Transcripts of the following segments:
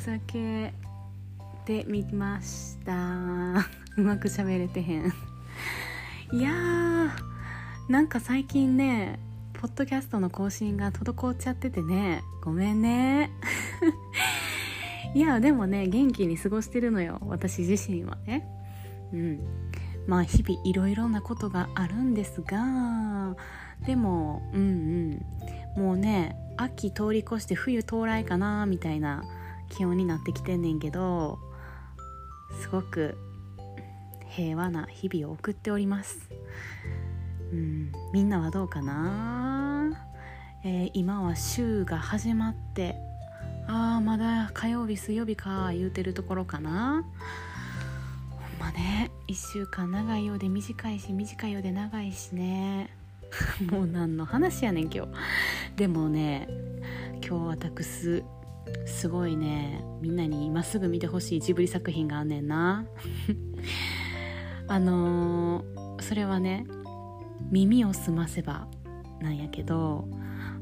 ふざけてみました。うまく喋れてへん。いやーなんか最近ねポッドキャストの更新が滞っちゃっててね。ごめんね。いやでもね元気に過ごしてるのよ。私自身はね。うん。まあ日々いろいろなことがあるんですが。でもうんうん。もうね秋通り越して冬到来かなみたいな。気温になってきてんねんけどすごく平和な日々を送っております。うんみんなはどうかな、えー、今は週が始まってあーまだ火曜日水曜日か言うてるところかな？ほんまね1週間長いようで短いし短いようで長いしね。もう何の話やねん今日。でもね今日私すごいね。みんなに今すぐ見てほしいジブリ作品があんねんな。あのー、それはね「耳をすませば」なんやけど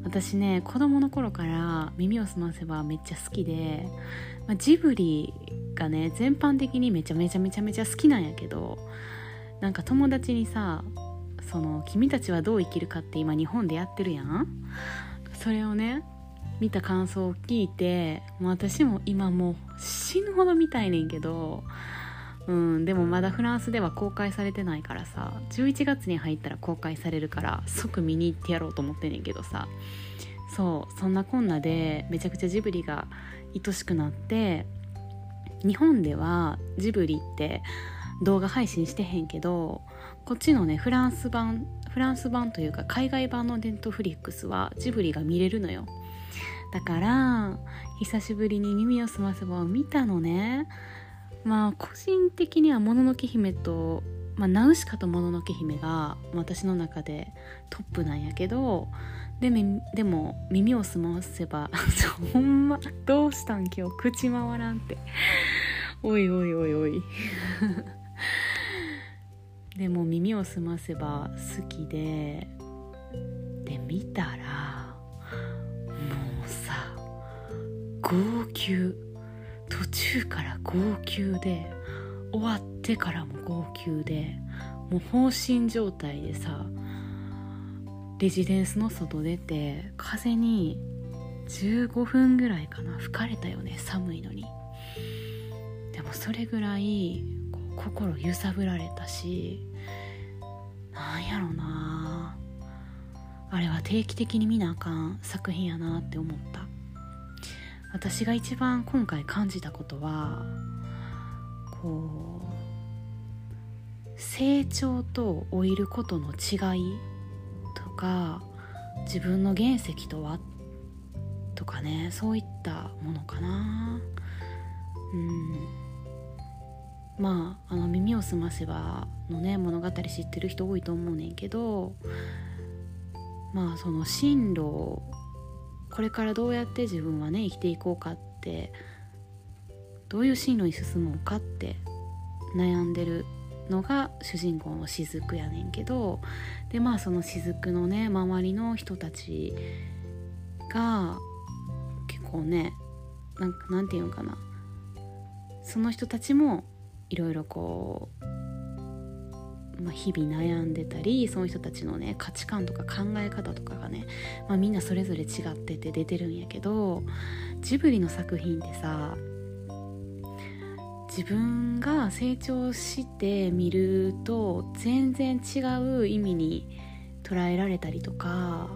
私ね子供の頃から「耳をすませば」めっちゃ好きで、まあ、ジブリがね全般的にめちゃめちゃめちゃめちゃ好きなんやけどなんか友達にさその「君たちはどう生きるか」って今日本でやってるやん。それをね見た感想を聞いてもう私も今もう死ぬほど見たいねんけどうんでもまだフランスでは公開されてないからさ11月に入ったら公開されるから即見に行ってやろうと思ってんねんけどさ。そうそんなこんなでめちゃくちゃジブリが愛しくなって日本ではジブリって動画配信してへんけどこっちのねフランス版フランス版というか海外版のデントフリックスはジブリが見れるのよ。だから久しぶりに耳をすませばを見たのね。まあ個人的にはもののけ姫と、まあ、ナウシカともののけ姫が私の中でトップなんやけどででも耳をすませば ほんまどうしたん今日？口回らんって。おいおいおいおい。でも耳をすませば好きでで見たら号泣。途中から号泣で終わってからも号泣でもう放心状態でさレジデンスの外出て風に15分ぐらいかな吹かれたよね寒いのに。でもそれぐらい心揺さぶられたしなんやろな。あれは定期的に見なあかん作品やなって思った。私が一番今回感じたことはこう成長と老いることの違いとか自分の原石とはとかねそういったものかな。うん。まああの耳をすませばのね物語知ってる人多いと思うねんけどまあその進路これからどうやって自分はね生きていこうかってどういう進路に進もうかって悩んでるのが主人公の雫やねんけどでまあその雫のね周りの人たちが結構ねなんかなんていうのかな。その人たちもいろいろこう、まあ、日々悩んでたりその人たちのね価値観とか考え方とかがね、まあ、みんなそれぞれ違ってて出てるんやけどジブリの作品ってさ自分が成長して見ると全然違う意味に捉えられたりとか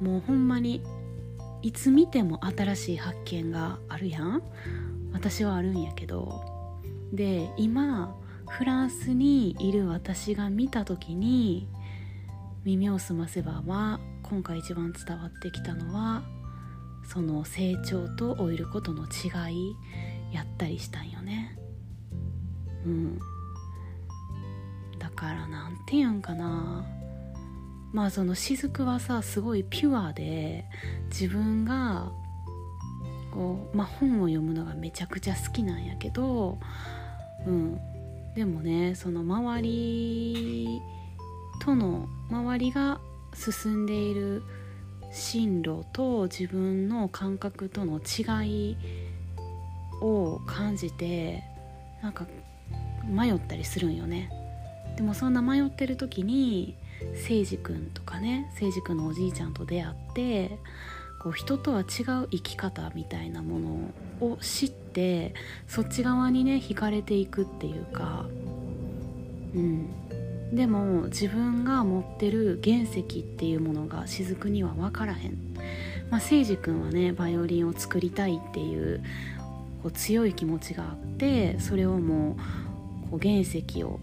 もうほんまにいつ見ても新しい発見があるやん。私はあるんやけど。で今フランスにいる私が見た時に「耳をすませば」は今回一番伝わってきたのはその成長と老いることの違いやったりしたんよね。うん。だからなんて言うんかな。まあその雫はさすごいピュアで自分がこう、まあ、本を読むのがめちゃくちゃ好きなんやけどうん。でもねその周りとの周りが進んでいる進路と自分の感覚との違いを感じてなんか迷ったりするんよね。でもそんな迷ってる時に誠司君とかね誠司君のおじいちゃんと出会ってこう人とは違う生き方みたいなものを知ってそっち側にね惹かれていくっていうか。うん。でも自分が持ってる原石っていうものが雫には分からへん、まあ、誠司君はねバイオリンを作りたいっていうこう強い気持ちがあってそれをもうこう原石を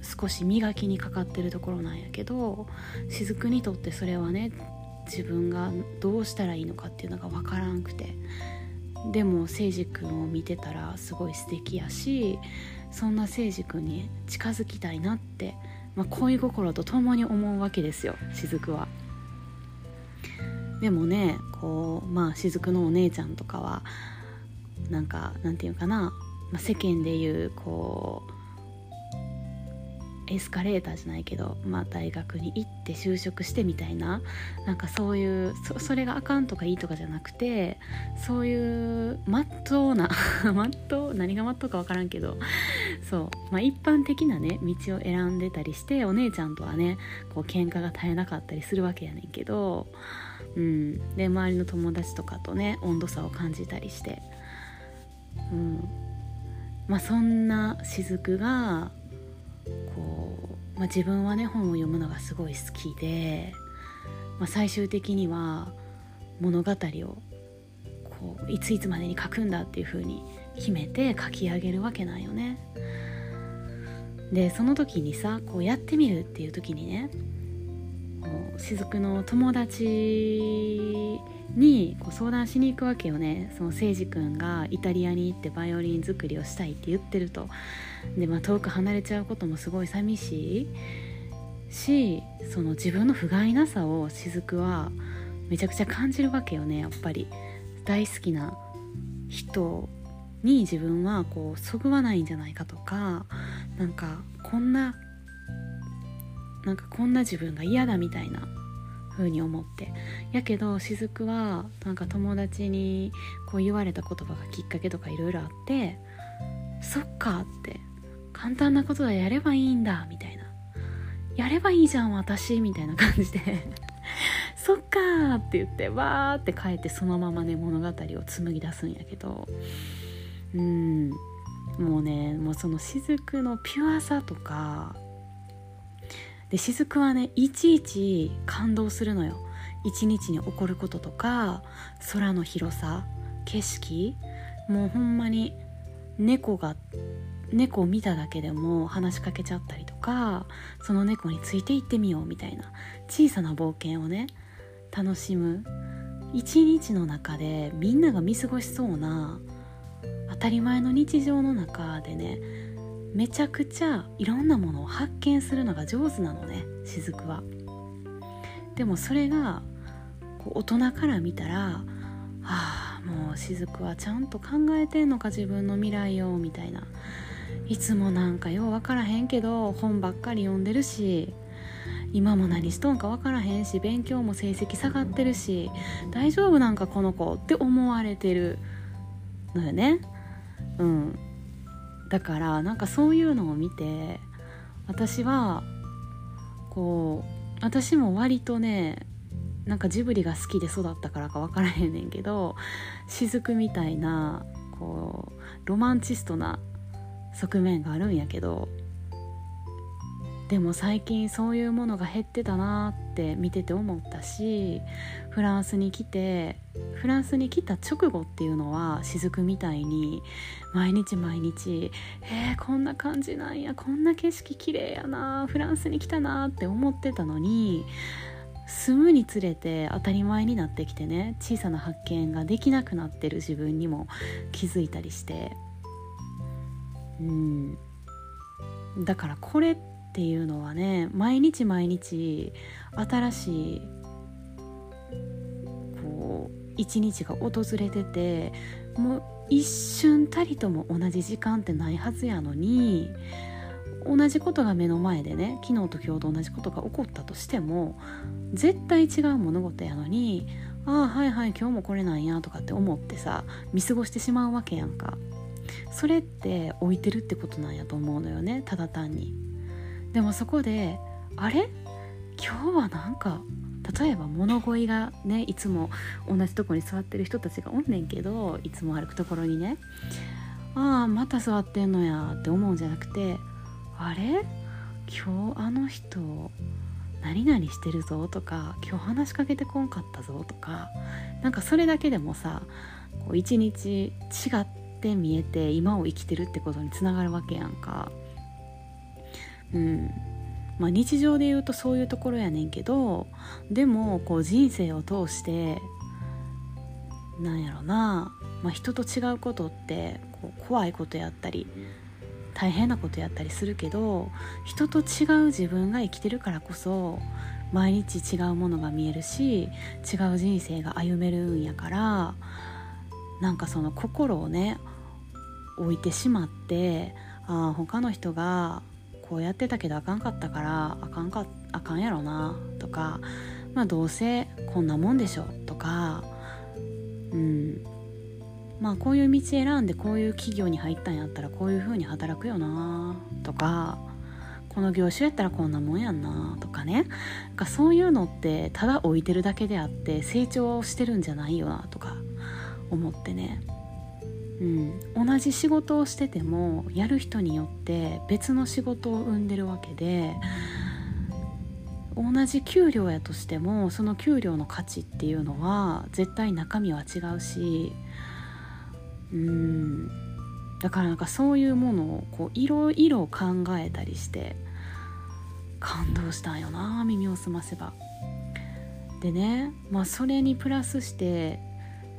少し磨きにかかってるところなんやけど雫にとってそれはね自分がどうしたらいいのかっていうのが分からんくてでも誠司君を見てたらすごい素敵やしそんな誠司君に近づきたいなって、まあ、恋心とともに思うわけですよ雫は。でもねこうまあ雫のお姉ちゃんとかはなんかなんていうかな、まあ、世間でいうこうエスカレーターじゃないけど、まあ、大学に行って就職してみたいななんかそういうそれがあかんとかいいとかじゃなくてそういうまっとうな まっとう何がまっとうか分からんけどそう、まあ、一般的なね道を選んでたりしてお姉ちゃんとはねこう喧嘩が絶えなかったりするわけやねんけど、うん、で周りの友達とかとね温度差を感じたりして、うん。まあ、そんな雫がこう、まあ、自分はね本を読むのがすごい好きで、まあ、最終的には物語をこういついつまでに書くんだっていう風に決めて書き上げるわけなんよね。でその時にさこうやってみるっていう時にね雫の友達にこう相談しに行くわけよねその誠司君がイタリアに行ってバイオリン作りをしたいって言ってるとで、まあ、遠く離れちゃうこともすごい寂しいしその自分の不甲斐なさを雫はめちゃくちゃ感じるわけよねやっぱり。大好きな人に自分はこうそぐわないんじゃないかとかなんかこんななんかこんな自分が嫌だみたいな風に思って。やけど雫はなんか友達にこう言われた言葉がきっかけとかいろいろあってそっかって簡単なことはやればいいんだみたいな。やればいいじゃん私みたいな感じで。そっかーって言ってわーって帰ってそのままね物語を紡ぎ出すんやけど。うん。もうねもうその雫のピュアさとか。で雫はねいちいち感動するのよ。一日に起こることとか空の広さ景色。もうほんまに猫が猫を見ただけでも話しかけちゃったりとかその猫についていってみようみたいな小さな冒険をね楽しむ一日の中でみんなが見過ごしそうな当たり前の日常の中でねめちゃくちゃいろんなものを発見するのが上手なのね雫は。でもそれがこう大人から見たら「ああもう雫はちゃんと考えてんのか自分の未来を」みたいないつもなんかよう分からへんけど本ばっかり読んでるし今も何しとんか分からへんし勉強も成績下がってるし大丈夫なんかこの子って思われてるのよね。うん。だからなんかそういうのを見て私はこう私も割とねなんかジブリが好きで育ったからか分からへんねんけど雫みたいなこうロマンチストな側面があるんやけどでも最近そういうものが減ってたなって見てて思ったしフランスに来てフランスに来た直後っていうのは雫みたいに毎日毎日「えー、こんな感じなんやこんな景色綺麗やなフランスに来たな」って思ってたのに住むにつれて当たり前になってきてね小さな発見ができなくなってる自分にも気づいたりして。うん。だからこれっていうのはね毎日毎日新しいこう一日が訪れててもう一瞬たりとも同じ時間ってないはずやのに同じことが目の前でね昨日と今日と同じことが起こったとしても絶対違う物事やのにああはいはい今日もこれなんやとかって思ってさ見過ごしてしまうわけやんか。それって置いてるってことなんやと思うのよねただ単に。でもそこであれ？今日はなんか例えば物乞いがねいつも同じとこに座ってる人たちがおんねんけどいつも歩くところにね。ああまた座ってんのやって思うんじゃなくてあれ？今日あの人何々してるぞとか今日話しかけてこんかったぞとかなんかそれだけでもさ一日違って見えて今を生きてるってことにつながるわけやんか。うんまあ、日常で言うとそういうところやねんけどでもこう人生を通してなんやろな、まあ、人と違うことってこう怖いことやったり大変なことやったりするけど人と違う自分が生きてるからこそ毎日違うものが見えるし違う人生が歩めるんやからなんかその心をね置いてしまってああ他の人がこうやってたけどあかんかったからあかんかあかんやろなとかまあどうせこんなもんでしょとかうん。まあこういう道選んでこういう企業に入ったんやったらこういう風に働くよなとかこの業種やったらこんなもんやんなとかね。かそういうのってただ置いてるだけであって成長してるんじゃないよなとか。思ってね、うん、同じ仕事をしててもやる人によって別の仕事を生んでるわけで同じ給料やとしてもその給料の価値っていうのは絶対中身は違うしうん。だからなんかそういうものをこういろいろ考えたりして感動したんよな耳を澄ませば。でね、まあ、それにプラスして、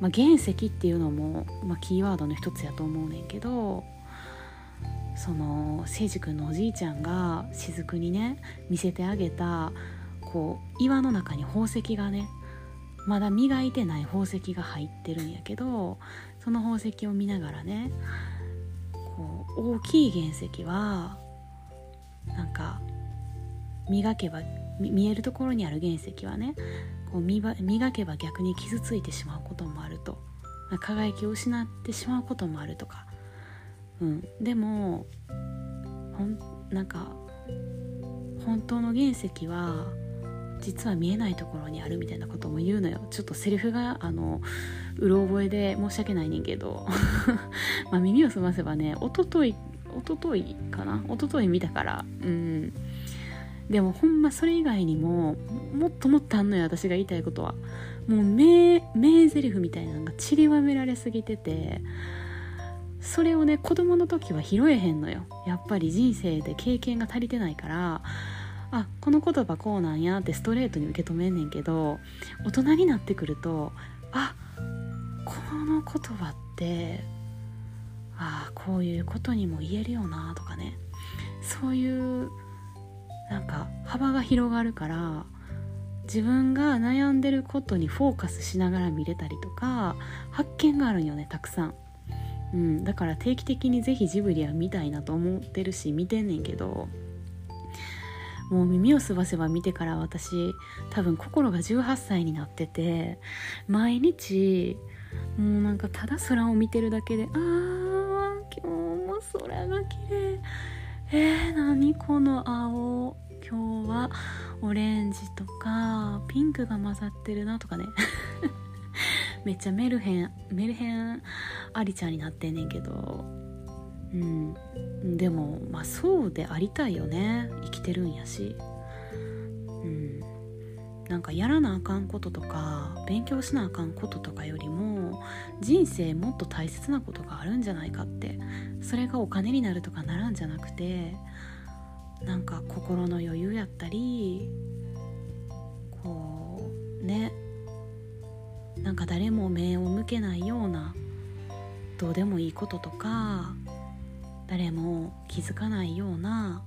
まあ、原石っていうのも、まあ、キーワードの一つやと思うねんけどその誠司君のおじいちゃんが雫にね見せてあげたこう岩の中に宝石がねまだ磨いてない宝石が入ってるんやけどその宝石を見ながらねこう大きい原石はなんか磨けば見えるところにある原石はねこう磨けば逆に傷ついてしまうこともあると。輝きを失ってしまうこともあるとか、うん、でもほんなんか本当の原石は実は見えないところにあるみたいなことも言うのよ。ちょっとセリフがあのうろ覚えで申し訳ないねんけど。まあ耳を澄ませばねおとといおとといかな？おととい見たから。うん。でもほんまそれ以外にももっともっとあんのよ私が言いたいことは。もう名名台詞みたいなのが散りばめられすぎててそれをね子供の時は拾えへんのよ。やっぱり人生で経験が足りてないからあこの言葉こうなんやってストレートに受け止めんねんけど大人になってくるとあこの言葉ってああこういうことにも言えるよなとかね。そういうなんか幅が広がるから自分が悩んでることにフォーカスしながら見れたりとか発見があるんよねたくさん、うん、だから定期的にぜひジブリは見たいなと思ってるし見てんねんけどもう耳をすばせば見てから私多分心が18歳になってて毎日もうなんかただ空を見てるだけであー今日も空が綺麗。えー、何この青？今日はオレンジとかピンクが混ざってるなとかね。めっちゃメルヘンメルヘンアリちゃんになってんねんけど。うん。でもまあそうでありたいよね。生きてるんやし。なんかやらなあかんこととか勉強しなあかんこととかよりも人生もっと大切なことがあるんじゃないかってそれがお金になるとかならんじゃなくてなんか心の余裕やったりこうねなんか誰も目を向けないようなどうでもいいこととか誰も気づかないような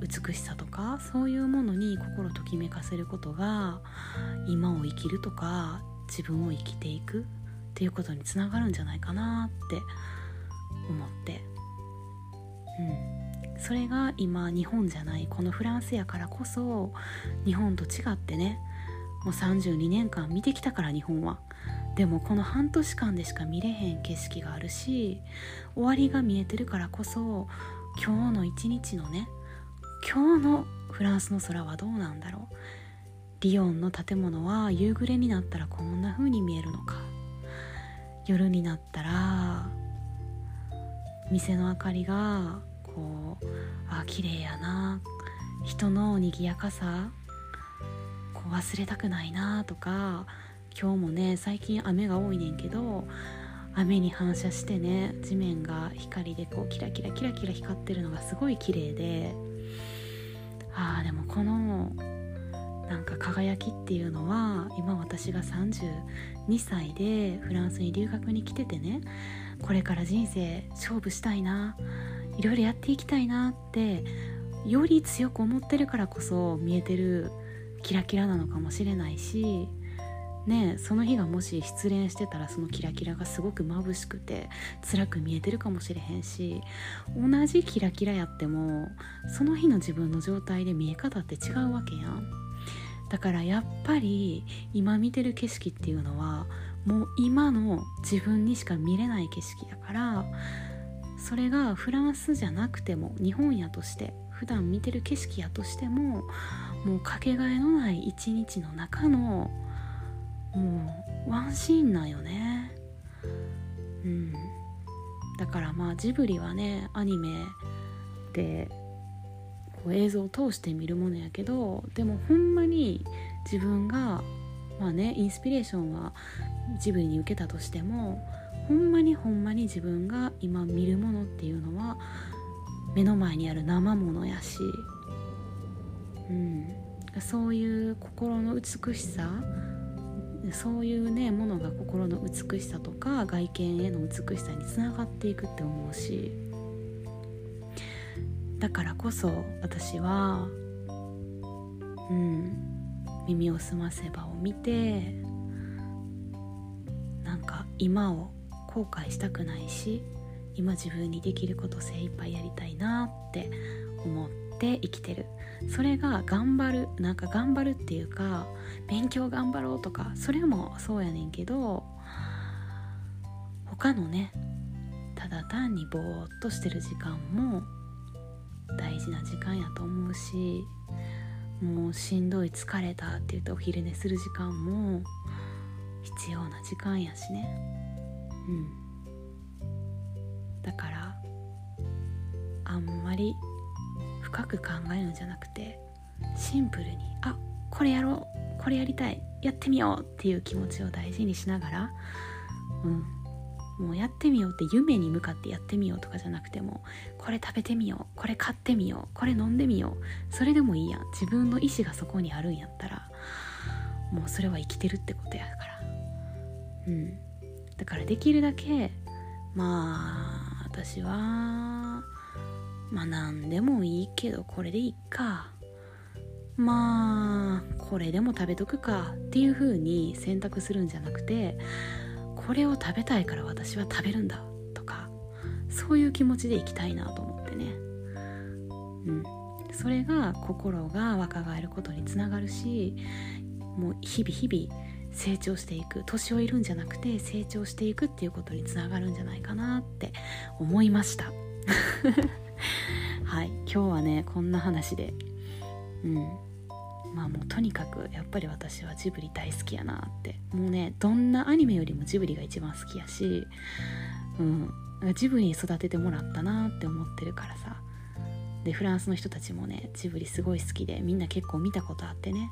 美しさとかそういうものに心ときめかせることが今を生きるとか自分を生きていくっていうことにつながるんじゃないかなって思って、うん、それが今日本じゃないこのフランスやからこそ日本と違ってねもう32年間見てきたから日本は。でもこの半年間でしか見れへん景色があるし終わりが見えてるからこそ今日の一日のね今日のフランスの空はどうなんだろう？リヨンの建物は夕暮れになったらこんな風に見えるのか？夜になったら店の明かりがこうあ綺麗やな。人の賑やかさ。こう忘れたくないなとか。今日もね最近雨が多いねんけど雨に反射してね地面が光でこうキラキラキラキラ光ってるのがすごい綺麗で。ああでもこのなんか輝きっていうのは今私が32歳でフランスに留学に来ててねこれから人生勝負したいないろいろやっていきたいなってより強く思ってるからこそ見えてるキラキラなのかもしれないしねその日がもし失恋してたらそのキラキラがすごく眩しくて辛く見えてるかもしれへんし同じキラキラやってもその日の自分の状態で見え方って違うわけやん。だからやっぱり今見てる景色っていうのはもう今の自分にしか見れない景色だからそれがフランスじゃなくても日本やとして普段見てる景色やとしてももうかけがえのない一日の中のもうワンシーンなんよね。うん。だからまあジブリはねアニメでこう映像を通して見るものやけどでもほんまに自分がまあねインスピレーションはジブリに受けたとしてもほんまにほんまに自分が今見るものっていうのは目の前にある生ものやし、うん、そういう心の美しさそういうねものが心の美しさとか外見への美しさにつながっていくって思うし。だからこそ私はうん「耳をすませば」を見てなんか今を後悔したくないし今自分にできること精一杯やりたいなって思って生きてる。それが頑張るなんか頑張るっていうか勉強頑張ろうとかそれもそうやねんけど他のねただ単にぼーっとしてる時間も大事な時間やと思うしもうしんどい疲れたって言ってお昼寝する時間も必要な時間やしね。うん。だからあんまり深く考えるんじゃなくてシンプルにあこれやろうこれやりたいやってみようっていう気持ちを大事にしながらうんもうやってみようって夢に向かってやってみようとかじゃなくてもこれ食べてみようこれ買ってみようこれ飲んでみようそれでもいいやん。自分の意志がそこにあるんやったらもうそれは生きてるってことやから。うん。だからできるだけまあ私はまあ何でもいいけどこれでいいか。まあこれでも食べとくかっていう風に選択するんじゃなくてこれを食べたいから私は食べるんだとかそういう気持ちでいきたいなと思ってね。うん。それが心が若返ることにつながるしもう日々日々成長していく年老いるんじゃなくて成長していくっていうことにつながるんじゃないかなって思いました。はい。今日はねこんな話で。うん。まあもうとにかくやっぱり私はジブリ大好きやなって。もうねどんなアニメよりもジブリが一番好きやし、うん、ジブリに育ててもらったなって思ってるからさ。でフランスの人たちもねジブリすごい好きでみんな結構見たことあってね。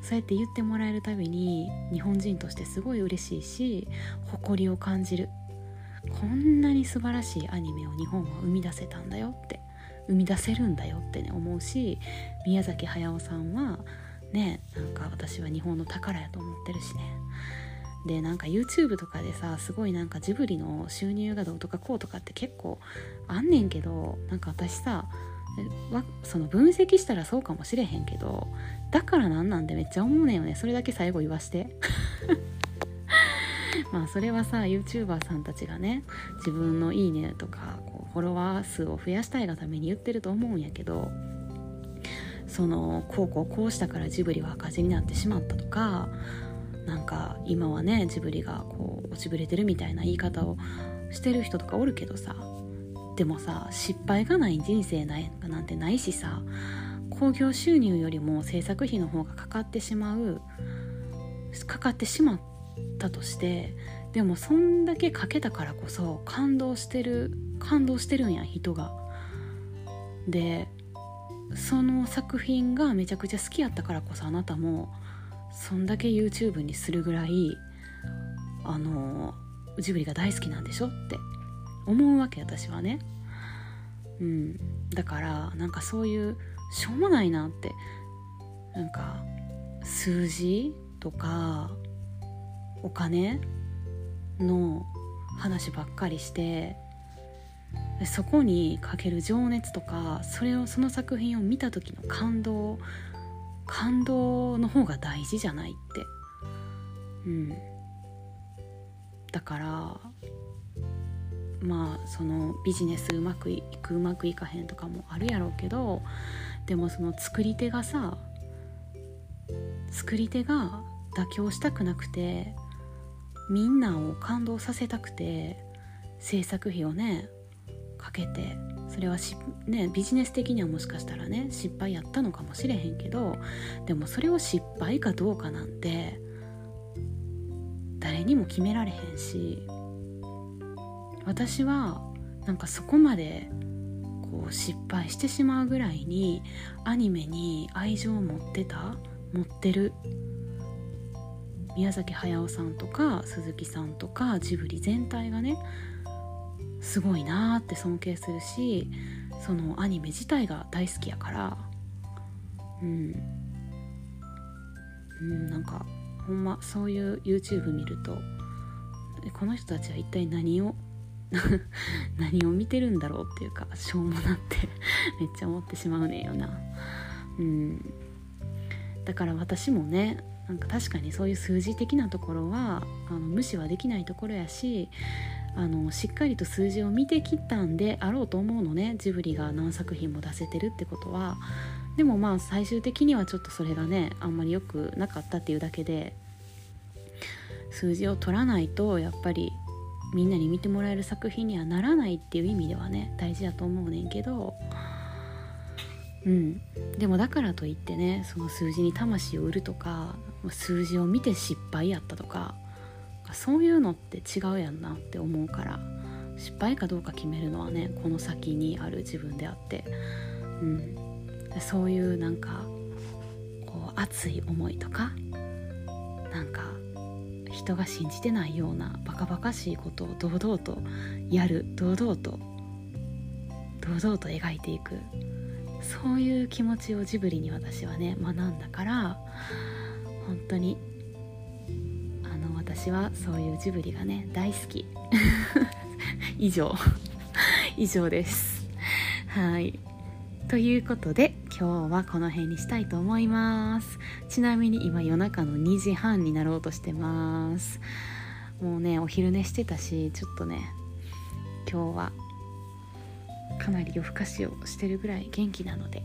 そうやって言ってもらえるたびに日本人としてすごい嬉しいし誇りを感じる。こんなに素晴らしいアニメを日本は生み出せたんだよって。生み出せるんだよってね思うし宮崎駿さんはねなんか私は日本の宝やと思ってるしね。でなんか YouTube とかでさすごいなんかジブリの収入がどうとかこうとかって結構あんねんけどなんか私さその分析したらそうかもしれへんけどだからなんなんでめっちゃ思うねんよね。それだけ最後言わして。まあそれはさ YouTuber さんたちがね自分の「いいね」とかフォロワー数を増やしたいがために言ってると思うんやけどそのこうこうこうしたからジブリは赤字になってしまったとかなんか今はねジブリがこう落ちぶれてるみたいな言い方をしてる人とかおるけどさでもさ失敗がない人生ないなんてないしさ興行収入よりも制作費の方がかかってしまうかかってしまったとしてでもそんだけかけたからこそ感動してる感動してるんや人が。でその作品がめちゃくちゃ好きやったからこそあなたもそんだけ YouTube にするぐらいあのジブリが大好きなんでしょって思うわけ私はね。うん、だからなんかそういうしょうもないなってなんか数字とかお金の話ばっかりしてそこにかける情熱とかそれをその作品を見た時の感動感動の方が大事じゃないって。うん。だからまあそのビジネスうまくいくうまくいかへんとかもあるやろうけどでもその作り手がさ作り手が妥協したくなくてみんなを感動させたくて制作費をねかけてそれはし、ね、ビジネス的にはもしかしたらね失敗やったのかもしれへんけどでもそれを失敗かどうかなんて誰にも決められへんし私はなんかそこまでこう失敗してしまうぐらいにアニメに愛情を持ってた持ってる宮崎駿さんとか鈴木さんとかジブリ全体がねすごいなーって尊敬するしそのアニメ自体が大好きやから。うん、うん、なんかほんまそういう YouTube 見るとこの人たちは一体何を 何を見てるんだろうっていうかしょうもなって めっちゃ思ってしまうねんよな。うん。だから私もねなんか確かにそういう数字的なところはあの無視はできないところやしあのしっかりと数字を見てきたんであろうと思うのねジブリが何作品も出せてるってことは。でもまあ最終的にはちょっとそれがねあんまり良くなかったっていうだけで数字を取らないとやっぱりみんなに見てもらえる作品にはならないっていう意味ではね大事だと思うねんけど。うん。でもだからといってねその数字に魂を売るとか数字を見て失敗やったとかそういうのって違うやんなって思うから失敗かどうか決めるのはねこの先にある自分であって、うん、そういうなんかこう熱い思いとかなんか人が信じてないようなバカバカしいことを堂々とやる堂々と堂々と描いていく。そういう気持ちをジブリに私はね学んだから本当に。あの私はそういうジブリがね大好き。以上。以上です。はい。ということで今日はこの辺にしたいと思います。ちなみに今夜中の2時半になろうとしてます。もうねお昼寝してたしちょっとね今日はかなり夜更かしをしてるぐらい元気なので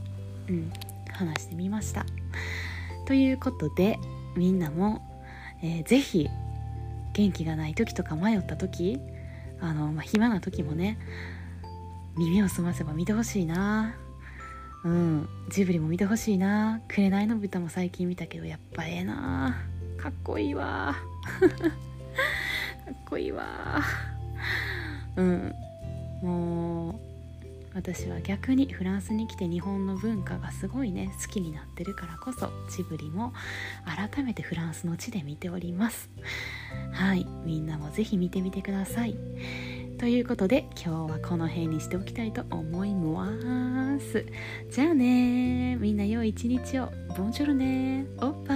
うん話してみました。ということでみんなも、えー、ぜひ元気がない時とか迷った時あの、まあ、暇な時もね耳を澄ませば見てほしいな。うんジブリも見てほしいな「紅の豚」も最近見たけどやっぱええな。かっこいいわ。かっこいいわ。うんもう私は逆にフランスに来て日本の文化がすごいね好きになってるからこそジブリも改めてフランスの地で見ております。はいみんなも是非見てみてください。ということで今日はこの辺にしておきたいと思います。じゃあねみんな良い一日を。ボンジョルねー。おっぱい